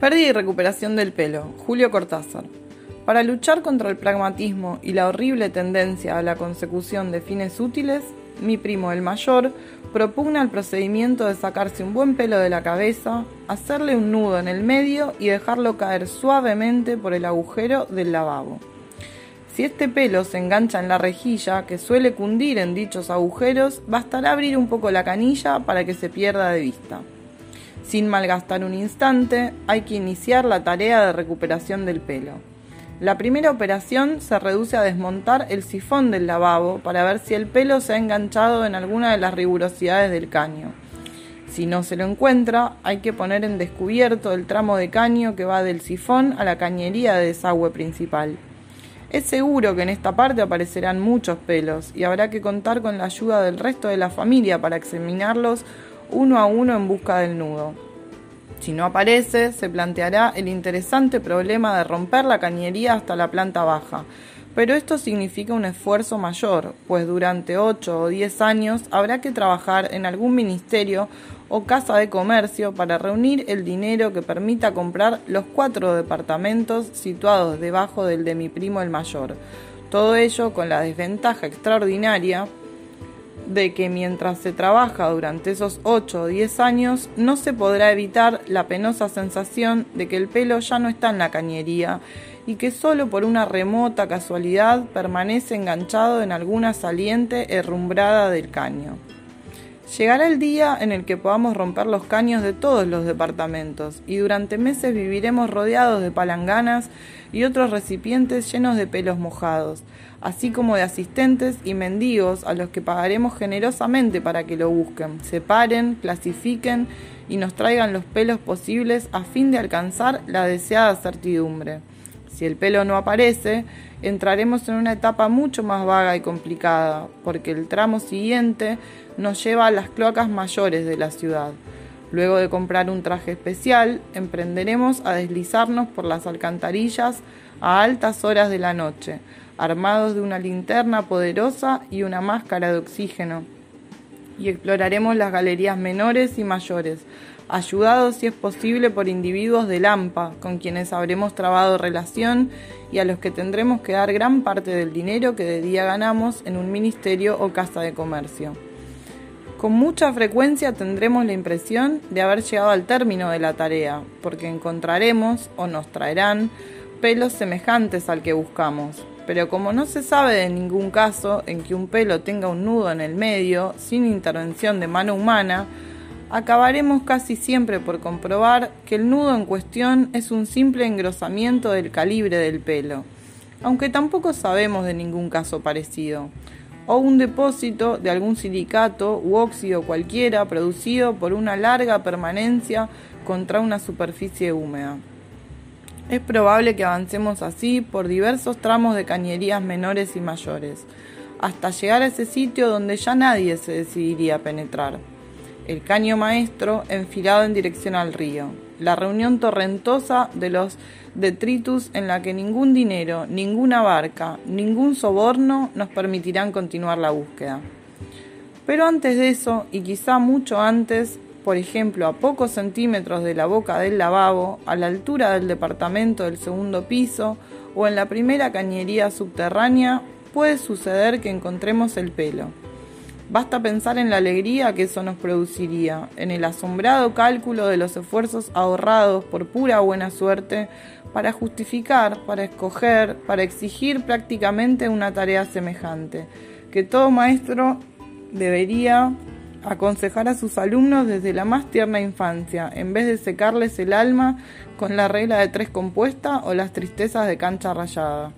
Pérdida y recuperación del pelo. Julio Cortázar. Para luchar contra el pragmatismo y la horrible tendencia a la consecución de fines útiles, mi primo el mayor propugna el procedimiento de sacarse un buen pelo de la cabeza, hacerle un nudo en el medio y dejarlo caer suavemente por el agujero del lavabo. Si este pelo se engancha en la rejilla, que suele cundir en dichos agujeros, bastará abrir un poco la canilla para que se pierda de vista. Sin malgastar un instante, hay que iniciar la tarea de recuperación del pelo. La primera operación se reduce a desmontar el sifón del lavabo para ver si el pelo se ha enganchado en alguna de las rigurosidades del caño. Si no se lo encuentra, hay que poner en descubierto el tramo de caño que va del sifón a la cañería de desagüe principal. Es seguro que en esta parte aparecerán muchos pelos y habrá que contar con la ayuda del resto de la familia para examinarlos uno a uno en busca del nudo. Si no aparece, se planteará el interesante problema de romper la cañería hasta la planta baja, pero esto significa un esfuerzo mayor, pues durante 8 o 10 años habrá que trabajar en algún ministerio o casa de comercio para reunir el dinero que permita comprar los cuatro departamentos situados debajo del de mi primo el mayor. Todo ello con la desventaja extraordinaria de que mientras se trabaja durante esos 8 o 10 años no se podrá evitar la penosa sensación de que el pelo ya no está en la cañería y que solo por una remota casualidad permanece enganchado en alguna saliente herrumbrada del caño. Llegará el día en el que podamos romper los caños de todos los departamentos y durante meses viviremos rodeados de palanganas y otros recipientes llenos de pelos mojados, así como de asistentes y mendigos a los que pagaremos generosamente para que lo busquen, separen, clasifiquen y nos traigan los pelos posibles a fin de alcanzar la deseada certidumbre. Si el pelo no aparece, entraremos en una etapa mucho más vaga y complicada, porque el tramo siguiente nos lleva a las cloacas mayores de la ciudad. Luego de comprar un traje especial, emprenderemos a deslizarnos por las alcantarillas a altas horas de la noche, armados de una linterna poderosa y una máscara de oxígeno, y exploraremos las galerías menores y mayores, ayudados si es posible por individuos de Lampa, con quienes habremos trabado relación y a los que tendremos que dar gran parte del dinero que de día ganamos en un ministerio o casa de comercio. Con mucha frecuencia tendremos la impresión de haber llegado al término de la tarea, porque encontraremos o nos traerán pelos semejantes al que buscamos. Pero como no se sabe de ningún caso en que un pelo tenga un nudo en el medio, sin intervención de mano humana, acabaremos casi siempre por comprobar que el nudo en cuestión es un simple engrosamiento del calibre del pelo, aunque tampoco sabemos de ningún caso parecido o un depósito de algún silicato u óxido cualquiera producido por una larga permanencia contra una superficie húmeda. Es probable que avancemos así por diversos tramos de cañerías menores y mayores, hasta llegar a ese sitio donde ya nadie se decidiría a penetrar. El caño maestro enfilado en dirección al río, la reunión torrentosa de los detritus en la que ningún dinero, ninguna barca, ningún soborno nos permitirán continuar la búsqueda. Pero antes de eso, y quizá mucho antes, por ejemplo, a pocos centímetros de la boca del lavabo, a la altura del departamento del segundo piso o en la primera cañería subterránea, puede suceder que encontremos el pelo. Basta pensar en la alegría que eso nos produciría, en el asombrado cálculo de los esfuerzos ahorrados por pura buena suerte para justificar, para escoger, para exigir prácticamente una tarea semejante, que todo maestro debería aconsejar a sus alumnos desde la más tierna infancia, en vez de secarles el alma con la regla de tres compuesta o las tristezas de cancha rayada.